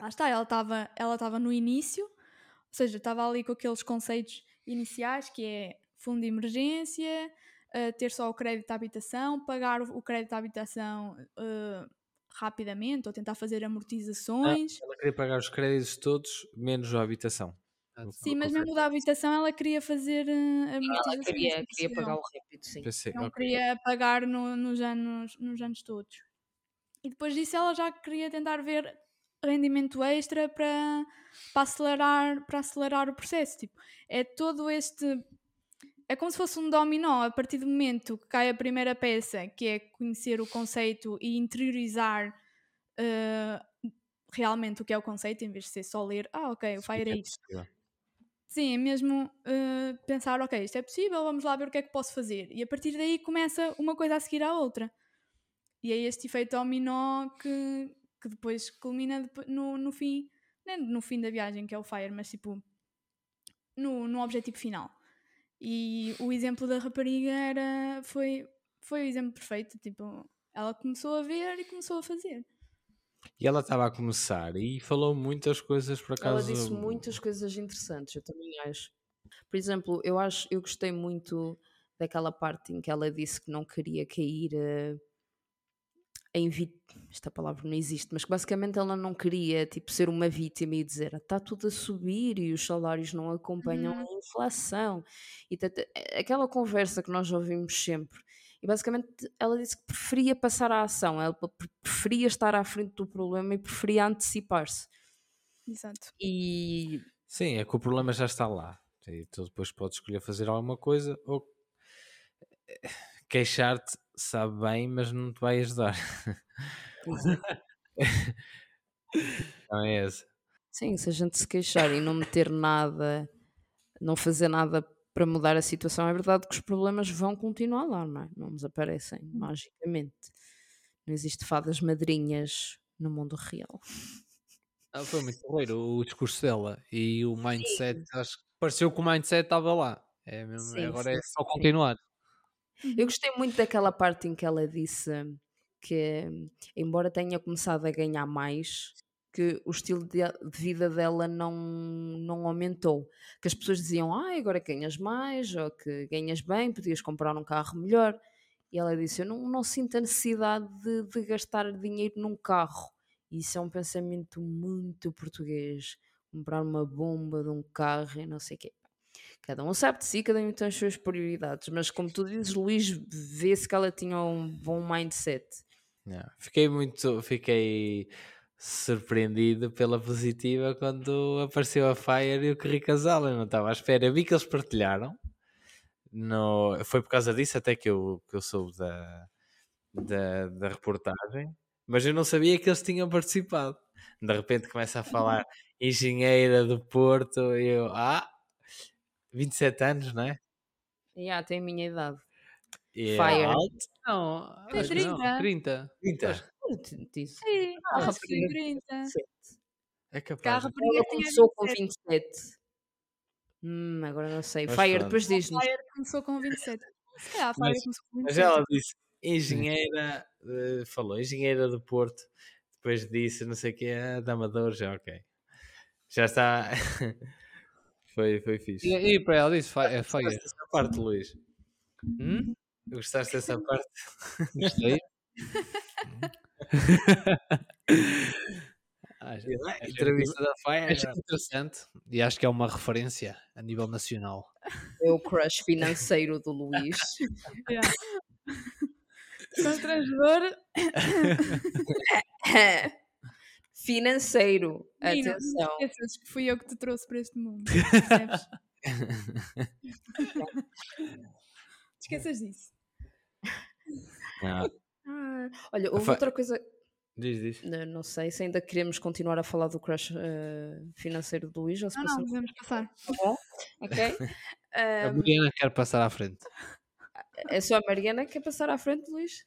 lá está, ela estava ela no início, ou seja, estava ali com aqueles conceitos iniciais que é fundo de emergência, uh, ter só o crédito à habitação, pagar o, o crédito à habitação uh, rapidamente ou tentar fazer amortizações. Ela queria pagar os créditos todos, menos a habitação. Sim, mas mesmo da habitação ela queria fazer uh, Ela amortizações. queria, tipo, queria se pagar o rápido, sim. Pensei, não ok. queria pagar no- nos, anos, nos anos todos. E depois disso ela já queria tentar ver rendimento extra para, para, acelerar, para acelerar o processo. Tipo, é todo este. É como se fosse um dominó. A partir do momento que cai a primeira peça, que é conhecer o conceito e interiorizar eh, realmente o que é o conceito, em vez de ser só ler, ah, ok, o Fire é isto. Sim, é mesmo uh, pensar, ok, isto é possível, vamos lá ver o que é que posso fazer. E a partir daí começa uma coisa a seguir à outra. E é este efeito dominó que, que depois culmina no, no fim, nem no fim da viagem, que é o Fire, mas tipo no, no objetivo final. E o exemplo da rapariga era, foi, foi o exemplo perfeito. Tipo, ela começou a ver e começou a fazer. E ela estava a começar e falou muitas coisas por Ela acaso. disse muitas coisas interessantes, eu também acho. Por exemplo, eu acho, eu gostei muito daquela parte em que ela disse que não queria cair eh, em vi- esta palavra não existe, mas que basicamente ela não queria tipo ser uma vítima e dizer está tudo a subir e os salários não acompanham Uhum. a inflação e tata- aquela conversa que nós ouvimos sempre. E basicamente ela disse que preferia passar à ação, ela pre- preferia estar à frente do problema e preferia antecipar-se. Exato. E Sim, é que o problema já está lá. E tu depois podes escolher fazer alguma coisa ou queixar-te, sabe bem, mas não te vai ajudar. Não é essa. Sim, se a gente se queixar e não meter nada, não fazer nada para mudar a situação, é verdade que os problemas vão continuar lá, não é? Não desaparecem magicamente. Não existe fadas madrinhas no mundo real. Ah, foi muito porreiro o discurso dela e o mindset. Acho que pareceu que o mindset estava lá. É mesmo, Sim, agora sim, é só sim. Eu gostei muito daquela parte em que ela disse que, embora tenha começado a ganhar mais, que o estilo de, de vida dela não, não aumentou. Que as pessoas diziam, ah, agora ganhas mais, ou que ganhas bem, podias comprar um carro melhor. E ela disse, eu não, não sinto a necessidade de, de gastar dinheiro num carro. E Isso é um pensamento muito português. Comprar uma bomba de um carro e não sei o quê. Cada um sabe de si, cada um tem as suas prioridades, mas como tu dizes, Luís, vê-se que ela tinha um bom mindset. Não, Fiquei muito, fiquei surpreendido pela positiva quando apareceu a Fire e o Corri Casal. Eu não estava à espera. Eu vi que eles partilharam. No, foi por causa disso até que eu, que eu soube da, da, da reportagem, mas eu não sabia que eles tinham participado. De repente começa a falar engenheira do Porto e eu, ah, 27 anos, não é? E ah, tem a minha idade. É Fire. Não, Tem acho que não, 30. 30. 30. Eu te disse. Sim, Ah, acho que sim, rapariga. 30. É capaz. Ela começou com 27. 27. Hum, agora não sei. Mas Fire, pronto. depois diz-nos. Fire começou com 27. Se calhar a Fire Mas- começou com Mas 27. ela disse engenheira, eh, falou engenheira do Porto, depois disse não sei o que, ah, da Amador, já ok. Já está. foi, foi fixe. E, e para ela disse, fa- é feia. Gostaste dessa parte, Luís? Hum? Gostaste dessa parte? Gostei. Acho, Ah, acho- Entrevista da Fire. acho interessante e acho que é uma referência a nível nacional. É o crush financeiro do Luís. Yeah. Constrangedor. Financeiro. Menino, Atenção. Não esqueças que fui eu que te trouxe para este mundo. Percebes? Esqueças disso. Ah, Ah, olha, houve Fa- outra coisa. diz, diz. Não, não sei se ainda queremos continuar a falar do crush eh, financeiro do Luís ou se Não, não, devemos passar. tá bom. Ok? A Ah, Mariana quer passar à frente. é só a Mariana que quer passar à frente, Luís?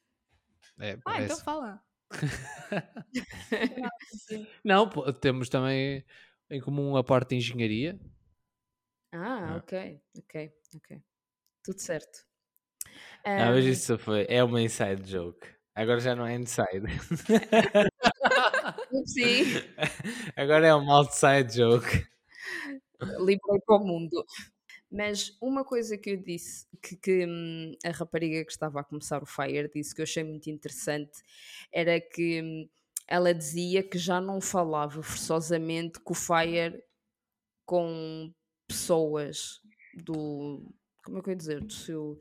É, Ah, então fala. Não, pô, temos também em comum a parte de engenharia. Ah, Ah. ok, ok, ok. Tudo certo. Ah, mas isso foi. É uma inside joke. Agora já não é inside. Sim, Agora é uma outside joke. livrei para o mundo. Mas uma coisa que eu disse, que, que, hum, a rapariga que estava a começar o Fire disse que eu achei muito interessante, era que hum, ela dizia que já não falava forçosamente com o Fire com pessoas do. Como é que eu ia dizer? Do seu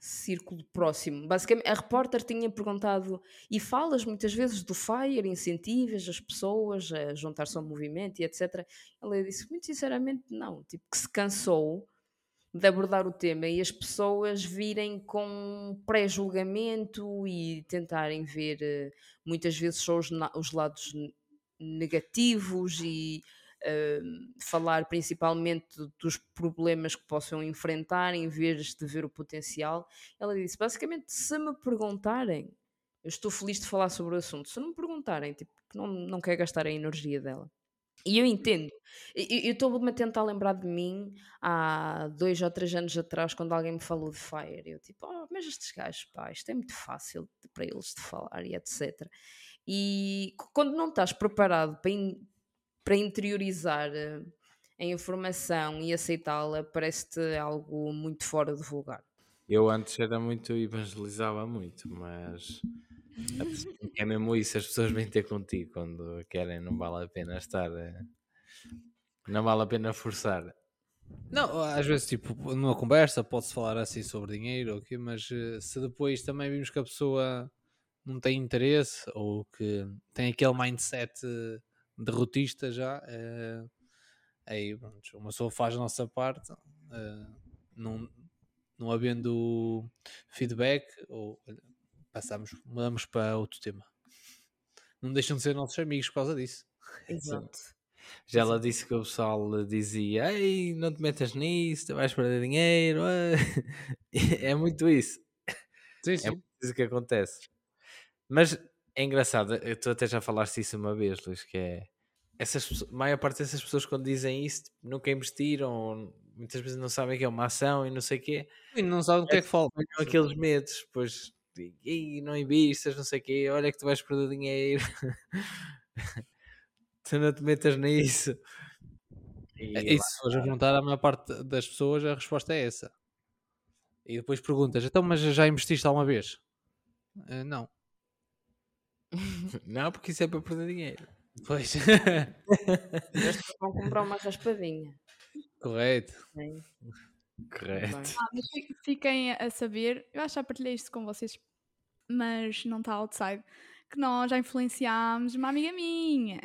círculo próximo. Basicamente, a repórter tinha perguntado e falas muitas vezes do Fire, incentivas as pessoas a juntar-se ao movimento e etc. Ela disse, muito sinceramente, não. Tipo, que se cansou de abordar o tema e as pessoas virem com pré-julgamento e tentarem ver eh, muitas vezes só os, os lados ne- negativos e eh, falar principalmente dos problemas que possam enfrentar em vez de ver o potencial. Ela disse, basicamente, se me perguntarem, eu estou feliz de falar sobre o assunto. Se não me perguntarem, tipo, não, não quer gastar a energia dela. E eu entendo. Eu estou-me a tentar lembrar de mim há dois ou três anos atrás, quando alguém me falou de Fire. Eu tipo, oh, mas estes gajos, pá, isto é muito fácil para eles de falar e etc. E quando não estás preparado para, in- para interiorizar eh, a informação e aceitá-la, parece-te algo muito fora de vulgar. Eu antes era muito, evangelizava muito, mas é mesmo isso, as pessoas vêm ter contigo quando querem, não vale a pena estar, não vale a pena forçar. Não, às vezes, tipo, numa conversa pode-se falar assim sobre dinheiro, ou quê, mas eh, se depois também vimos que a pessoa não tem interesse ou que tem aquele mindset eh, derrotista já, eh, aí pronto, uma pessoa faz a nossa parte, eh, não, não havendo feedback, ou passamos, mudamos para outro tema. Não deixam de ser nossos amigos por causa disso. Exato. Já ela disse que o pessoal dizia: Ei, não te metas nisso, tu vais perder dinheiro. ah." É muito isso. Sim, É sim. muito isso que acontece. Mas é engraçado, tu até já falaste isso uma vez, Luís, que é essas, a maior parte dessas pessoas quando dizem isso tipo, nunca investiram, muitas vezes não sabem que é uma ação e não sei o quê, E não sabem o que é que fala. com aqueles medos, pois "Ih, não investas, não sei o quê, olha que tu vais perder dinheiro, tu não te metas nisso. E É, E se fores a perguntar à maior parte das pessoas, a resposta é essa. E depois perguntas, então, mas já investiste alguma vez? "Eh, não. Não, porque isso é para perder dinheiro. Pois. Vão comprar uma raspadinha. Correto. né? Correto. Ah, mas fi- fiquem a saber, eu acho que já partilhei isto com vocês, mas não está outside, que nós já influenciámos uma amiga minha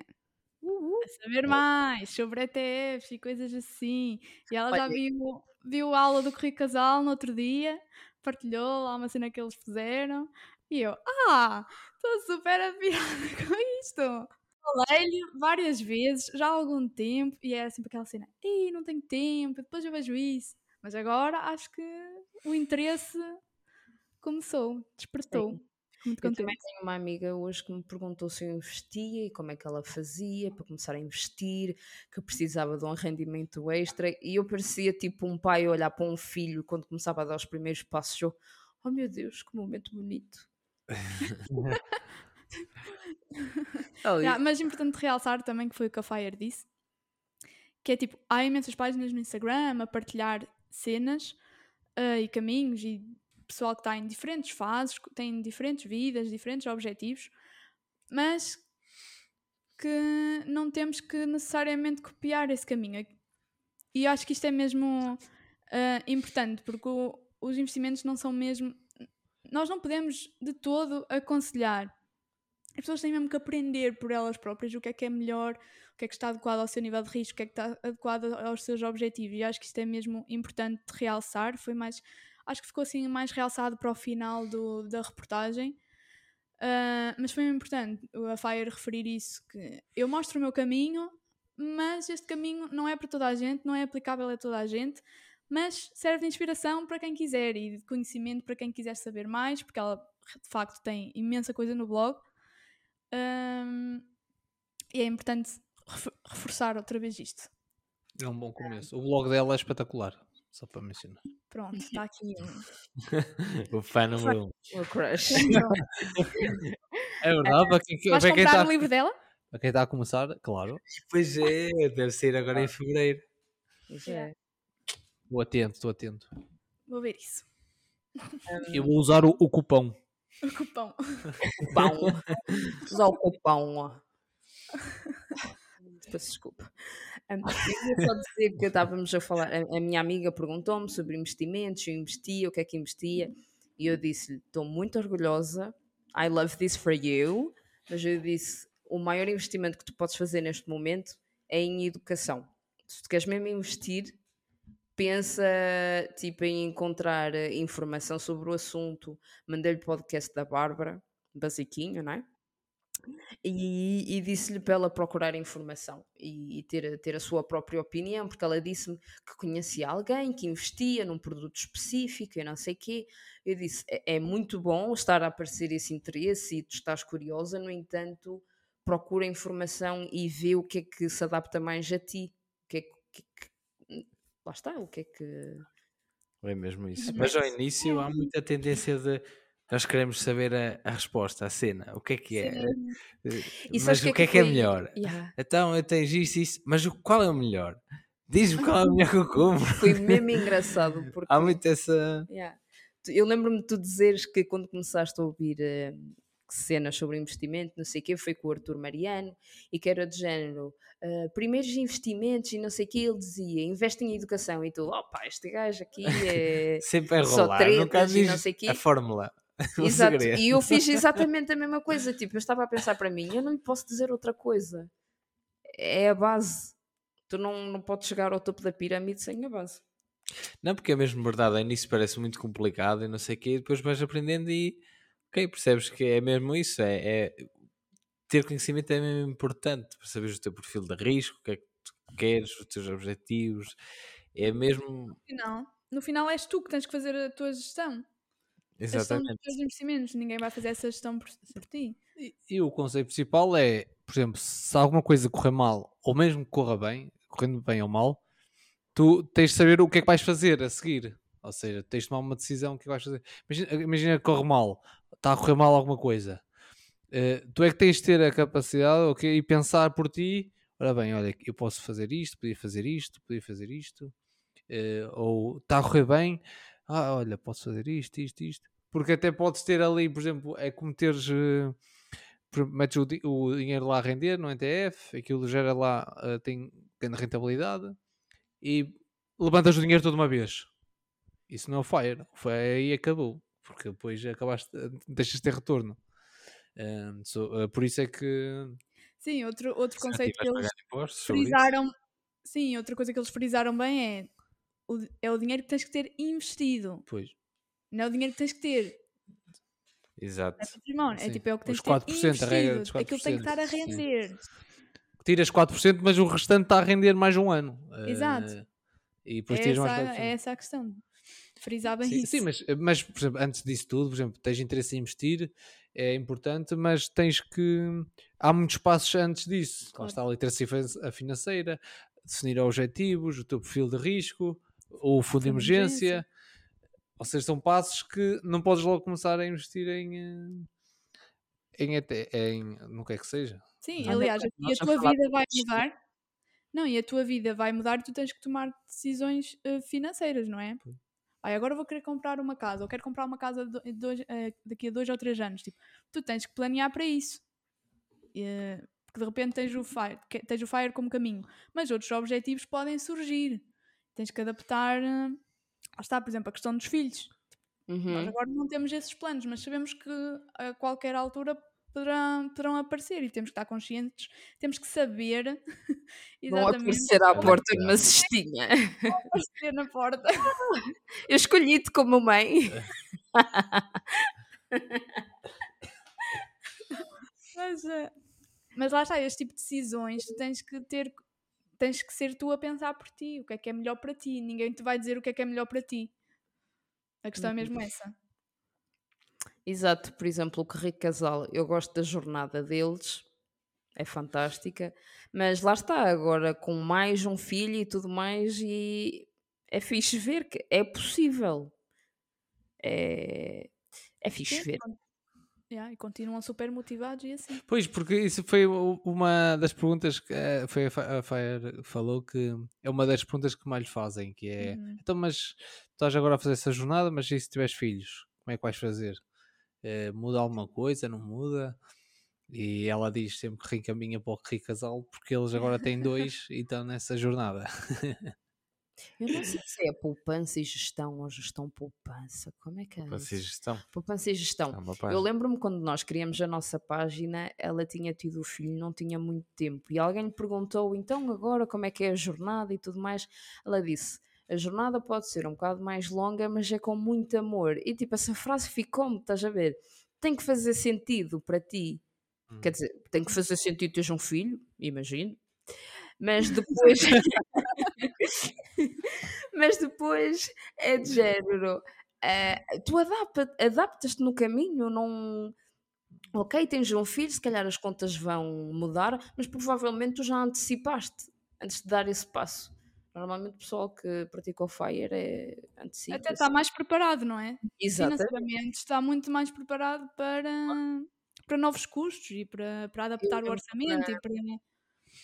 a saber mais sobre ETFs e coisas assim. E ela já viu, viu a aula do Correio Casal no outro dia, partilhou lá uma cena que eles fizeram. E eu, ah, estou super afiada com isto. Falei-lhe várias vezes, já há algum tempo, e era sempre aquela cena, ei, não tenho tempo, depois eu vejo isso. Mas agora acho que o interesse começou, despertou. Sim. Muito Eu também tenho uma amiga hoje que me perguntou se eu investia e como é que ela fazia para começar a investir, que eu precisava de um rendimento extra e eu parecia tipo um pai olhar para um filho quando começava a dar os primeiros passos. Eu, oh meu Deus, que momento bonito. Yeah, mas é importante realçar também que foi o que a Fire disse, que é tipo, há imensas páginas no Instagram a partilhar cenas ah, e caminhos e pessoal que está em diferentes fases, tem diferentes vidas, diferentes objetivos, mas que não temos que necessariamente copiar esse caminho. E acho que isto é mesmo ah, importante, porque o- os investimentos não são mesmo. Nós não podemos de todo aconselhar as pessoas têm mesmo que aprender por elas próprias o que é que é melhor, o que é que está adequado ao seu nível de risco, o que é que está adequado aos seus objetivos. E acho que isto é mesmo importante realçar. Foi mais, acho que ficou assim mais realçado para o final do, da reportagem. Ah, mas foi importante a Fire referir isso, que eu mostro o meu caminho, mas este caminho não é para toda a gente, não é aplicável a toda a gente, mas serve de inspiração para quem quiser e de conhecimento para quem quiser saber mais, porque ela de facto tem imensa coisa no blog. Ahm, e é importante ref- reforçar outra vez isto. É um bom começo. O blog dela é espetacular, só para mencionar. Pronto, está aqui o fã número um. O crush. É verdade, para quem, Vais para quem comprar está o livro dela? para quem está a começar, claro. Pois é, deve sair agora em fevereiro. Isso é. Estou atento, estou atento. Vou ver isso. Eu vou usar o, o cupom. O cupom. Cupão. Usar o cupão. Peço desculpa. Eu só dizer que estávamos a falar. A, a minha amiga perguntou-me sobre investimentos, eu investia, o que é que investia, e eu disse-lhe: estou muito orgulhosa, I love this for you, mas eu disse: o maior investimento que tu podes fazer neste momento é em educação. Se tu queres mesmo investir, pensa tipo em encontrar eh, informação sobre o assunto. Mandei-lhe podcast da Bárbara, basiquinho, não é? E, e disse-lhe para ela procurar informação e, e ter, a- ter a sua própria opinião, porque ela disse-me que conhecia alguém que investia num produto específico e não sei o quê. Eu disse: é, é muito bom estar a aparecer esse interesse e tu estás curiosa, no entanto, procura informação e vê o que é que se adapta mais a ti. O que é que- é que- lá está, o que é que. É mesmo isso. Uhum. Mas ao início há muita tendência de nós queremos saber a, a resposta, a cena, o que é que é. Eh, Mas o que é que é foi? melhor? Yeah. Então eu tenho isto, isso, mas qual é o melhor? Diz-me qual é o melhor que eu compro. Foi mesmo engraçado porque Há muito essa. Yeah. Eu lembro-me de tu dizeres que quando começaste a ouvir eh, cenas sobre investimento, não sei o quê, foi com o Arthur Mariano e que era de género eh, primeiros investimentos e não sei o quê, ele dizia investe em educação e tu, opa, este gajo aqui é. Sempre Só rolar, nunca tretas não diz sei quê. a fórmula. Exato, segredo. e eu fiz exatamente a mesma coisa. Tipo, eu estava a pensar para mim, eu não lhe posso dizer outra coisa. É a base. Tu não, não podes chegar ao topo da pirâmide sem a base. Não, porque é mesmo verdade, ao início parece muito complicado e não sei o quê, e depois vais aprendendo e ok, percebes que é mesmo isso, é, é- ter conhecimento é mesmo importante para saberes o teu perfil de risco, o que é que tu queres, os teus objetivos, é mesmo No final, no final és tu que tens que fazer a tua gestão. Exatamente. teus investimentos. Ninguém vai fazer essa gestão por, por ti. E, e o conceito principal é, por exemplo, se alguma coisa correr mal, ou mesmo que corra bem, correndo bem ou mal, tu tens de saber o que é que vais fazer a seguir. Ou seja, tens de tomar uma decisão o que é que vais fazer. Imagina, imagina que corre mal, está a correr mal alguma coisa. Eh, tu é que tens de ter a capacidade ok, e pensar por ti. Ora bem, olha, eu posso fazer isto, podia fazer isto, podia fazer isto. eh, ou está a correr bem, ah, olha, posso fazer isto, isto, isto. Porque até podes ter ali, por exemplo, é como teres. eh, metes o, o dinheiro lá a render no NTF, aquilo gera lá, eh, tem grande rentabilidade e levantas o dinheiro toda uma vez. Isso não é FIRE, FIRE aí acabou, porque depois acabaste, eh, deixas de ter retorno. Um, so- eh, por isso é que Sim, outro, outro conceito que eles frisaram. Sim, outra coisa que eles frisaram bem é o, é o dinheiro que tens que ter investido. depois Não é o dinheiro que tens que ter. Exato. É património. É tipo, é o que tens que ter 4%, a regra investido. dos Aquilo tem que estar a 4%, sim. render. tiras 4%, mas o restante está a render mais um ano. Exato. Eh, e depois É tiras essa, mais 4%. é essa a questão. frisar bem Sim, isso. sim, mas, mas, por exemplo, antes disso tudo, por exemplo, tens interesse em investir, é importante, mas tens que. Há muitos passos antes disso. Lá Claro. está a literacia financeira, definir objetivos, o teu perfil de risco, o fundo de Fundo de emergência. emergência. Ou seja, são passos que não podes logo começar a investir em. eh, Em, até, em no que é que seja. Sim, Nós aliás, já- e a tua vida vai mudar. Não, e a tua vida vai mudar e tu tens que tomar decisões eh, financeiras, não é? Ai, agora vou querer comprar uma casa, ou quero comprar uma casa do- dois- eh, daqui a dois ou três anos. Tipo, tu tens que planear para isso. Porque de repente tens o, FIRE, tens o FIRE como caminho, mas outros objetivos podem surgir. Tens que adaptar. Lá está, por exemplo, a questão dos filhos. Nós Uhum. agora não temos esses planos, mas sabemos que a qualquer altura poderão, poderão aparecer e temos que estar conscientes, temos que saber Vão aparecer à como porta numa cestinha. aparecer na porta. Eu escolhi-te como mãe. Mas, eh, mas lá está, este tipo de decisões tu tens que ter, tens que ser tu a pensar por ti, o que é que é melhor para ti. Ninguém te vai dizer o que é que é melhor para ti. A questão é mesmo essa. Exato, por exemplo, o que Rico Casal, eu gosto da jornada deles, é fantástica, mas lá está, agora com mais um filho e tudo mais, e é fixe ver que é possível. É, é fixe Sim, ver. Yeah, e continuam super motivados e assim. Pois, porque isso foi uma das perguntas que eh, foi a Fire falou que é uma das perguntas que mais lhe fazem, que é Uhum. então, mas estás agora a fazer essa jornada, mas e se tiveres filhos, como é que vais fazer? Eh, muda alguma coisa? Não muda? E ela diz sempre que reencaminha para o Rico Casal porque eles agora têm dois e estão nessa jornada. Eu não sei se é poupança e gestão ou gestão poupança, como é que é Para isso? ser gestão. Poupança e gestão. É Eu lembro-me quando nós criamos a nossa página, ela tinha tido o filho, não tinha muito tempo, e alguém lhe perguntou, então agora como é que é a jornada e tudo mais? Ela disse, a jornada pode ser um bocado mais longa, mas é com muito amor. E tipo, essa frase ficou-me, estás a ver? Tem que fazer sentido para ti. Quer dizer, tem que fazer sentido teres um filho, imagino. Mas depois. mas depois é de género. eh, tu adapta- adaptas-te no caminho, não. Ok, tens um filho, se calhar as contas vão mudar, mas provavelmente tu já antecipaste antes de dar esse passo. Normalmente o pessoal que pratica o FIRE é antecipa. Até está mais preparado, não é? Exatamente. Financeiramente está muito mais preparado para, para novos custos e para, para adaptar o orçamento e para.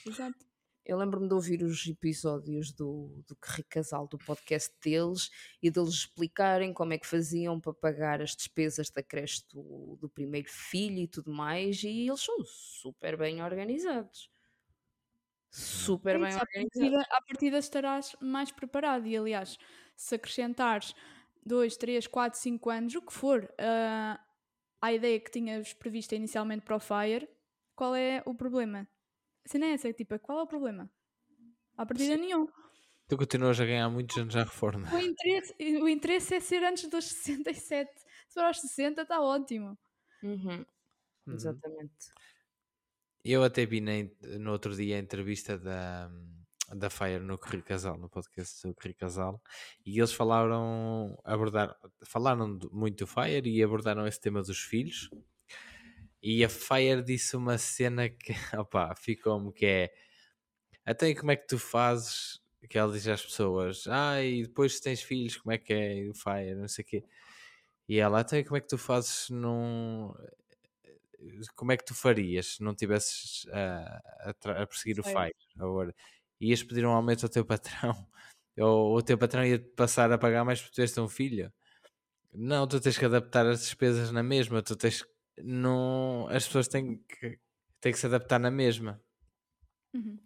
Exato. Eu lembro-me de ouvir os episódios do, do Rico Casal, do podcast deles, e deles explicarem como é que faziam para pagar as despesas da creche do, do primeiro filho e tudo mais, e eles são super bem organizados. Super É bem isso, à organizados. partida, à partida estarás mais preparado. E aliás, se acrescentares 2, 3, 4, 5 anos, o que for, ah, à ideia que tinhas prevista inicialmente para o Fire, qual é o problema? A cena é essa, tipo, qual é o problema? À partida nenhum. Tu continuas a ganhar muitos anos à reforma. O interesse, o interesse é ser antes dos 67. Se for aos 60, está ótimo. Uhum, Uhum. Exatamente. Eu até vi na no outro dia a entrevista da, da Fire no Correio Casal, no podcast do Correio Casal, e eles falaram, abordar, falaram muito do Fire e abordaram esse tema dos filhos. E a Fire disse uma cena que, opá, ficou-me que é até como é que tu fazes que ela diz às pessoas, ah, e depois se tens filhos, como é que é o Fire, não sei o quê. E ela, até como é que tu fazes num como é que tu farias se não tivesses a, a a perseguir o. FIRE? Agora, ias pedir um aumento ao teu patrão? Ou o teu patrão ia passar a pagar mais porque tu tens um filho? Não, tu tens que adaptar as despesas na mesma. Tu tens não, as pessoas têm que, têm que se adaptar na mesma. Uhum.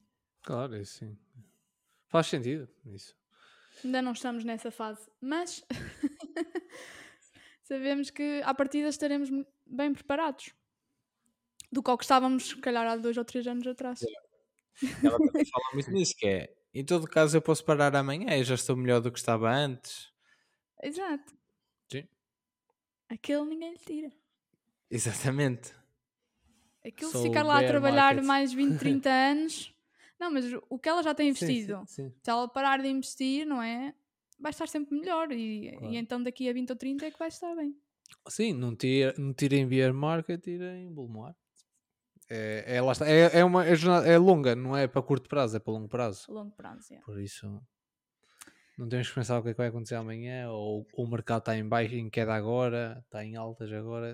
Claro, isso sim. Faz sentido isso. Ainda não estamos nessa fase, mas sabemos que à partida estaremos bem preparados do que ao que estávamos, se calhar, há dois ou três anos atrás. Ela também fala muito nisso, que é, em todo caso eu posso parar amanhã, eu já estou melhor do que estava antes. Exato. Sim. Aquele ninguém lhe tira. Exatamente. Aquilo Sou se ficar lá a bear trabalhar market. mais 20, 30 anos. Não, mas o que ela já tem Sim, investido, sim, sim. se ela parar de investir, não é? vai estar sempre melhor e, Claro. e então daqui a 20 ou 30 é que vai estar bem. Sim, não, tira, não tirem beer market, tirem bull market. É, é, lá está. É, é, uma, é, jornada- é longa, não é para curto prazo, é para longo prazo. Longo prazo. yeah. Por isso, não temos que pensar o que é que vai acontecer amanhã, ou o mercado está em baixo, em queda agora, está em altas agora.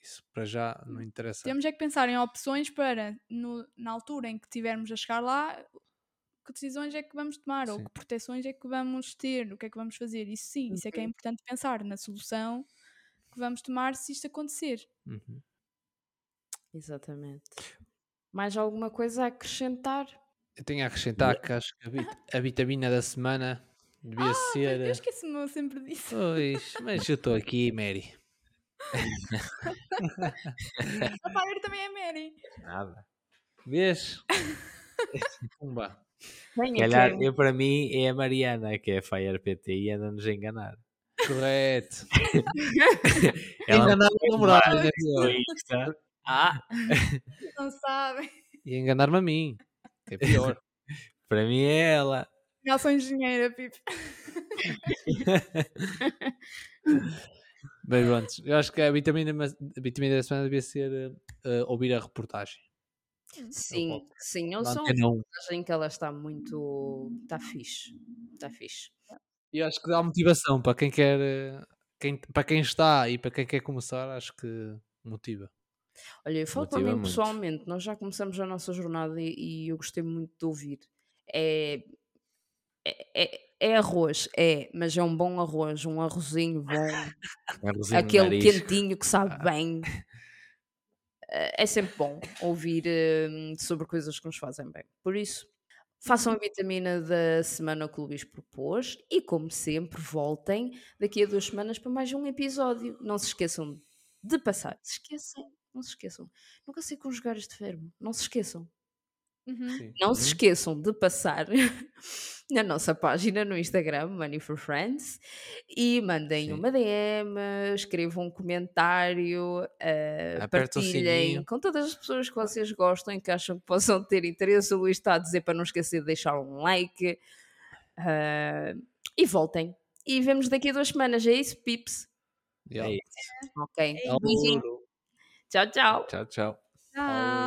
Isso para já não interessa. Temos é que pensar em opções para, no- na altura em que tivermos a chegar lá, que decisões é que vamos tomar ou Sim. que proteções é que vamos ter, o que é que vamos fazer. Isso sim, isso é que é importante pensar na solução que vamos tomar se isto acontecer. Uhum. Exatamente. Mais alguma coisa a acrescentar? Eu tenho a acrescentar que acho que a, vit- a vitamina da semana devia ser. Eu eh, esqueço-me sempre disso. Pois, mas eu estou aqui, Mary. A Fire também é Mary. Nada. Vês? Pumba. Calhar, eu para mim é a Mariana, que é a Fire PT e anda-nos a enganar. Correto. Ela Enganar o namorado, egoísta. Ah, Não sabem. E enganar-me a mim. É pior. para mim é ela. Eu sou engenheira, Pipo. Mas pronto, eu acho que a vitamina, a vitamina da semana devia ser eh, ouvir a reportagem. Sim, volto. sim, eu sou Antena 1. em que ela está muito. Está fixe. Está fixe. E acho que dá motivação para quem quer, eh, quem, para quem está e para quem quer começar, acho que motiva. Olha, eu falo para mim muito. pessoalmente, nós já começamos a nossa jornada e, e eu gostei muito de ouvir. É, é, é, é arroz, é, mas é um bom arroz, um arrozinho bom, Arrozinho aquele quentinho que sabe bem. É é sempre bom ouvir hum, sobre coisas que nos fazem bem. Por isso, façam a vitamina da semana que o Luís propôs e, como sempre, voltem daqui a duas semanas para mais um episódio. Não se esqueçam de passar. Se esqueçam, não se esqueçam. Nunca sei conjugar este verbo. Não se esqueçam. Uhum. Não se esqueçam de passar na nossa página no Instagram, Money for Friends, e mandem Sim. uma DM, escrevam um comentário, o partilhem com todas as pessoas que vocês gostam e que acham que possam ter interesse. O Luís está a dizer para não esquecer de deixar um like. eh, e voltem. E vemos daqui a duas semanas. É isso, Pips? Yeah. É isso. Ok. Beijinho. Tchau, tchau. Tchau, tchau. Tchau.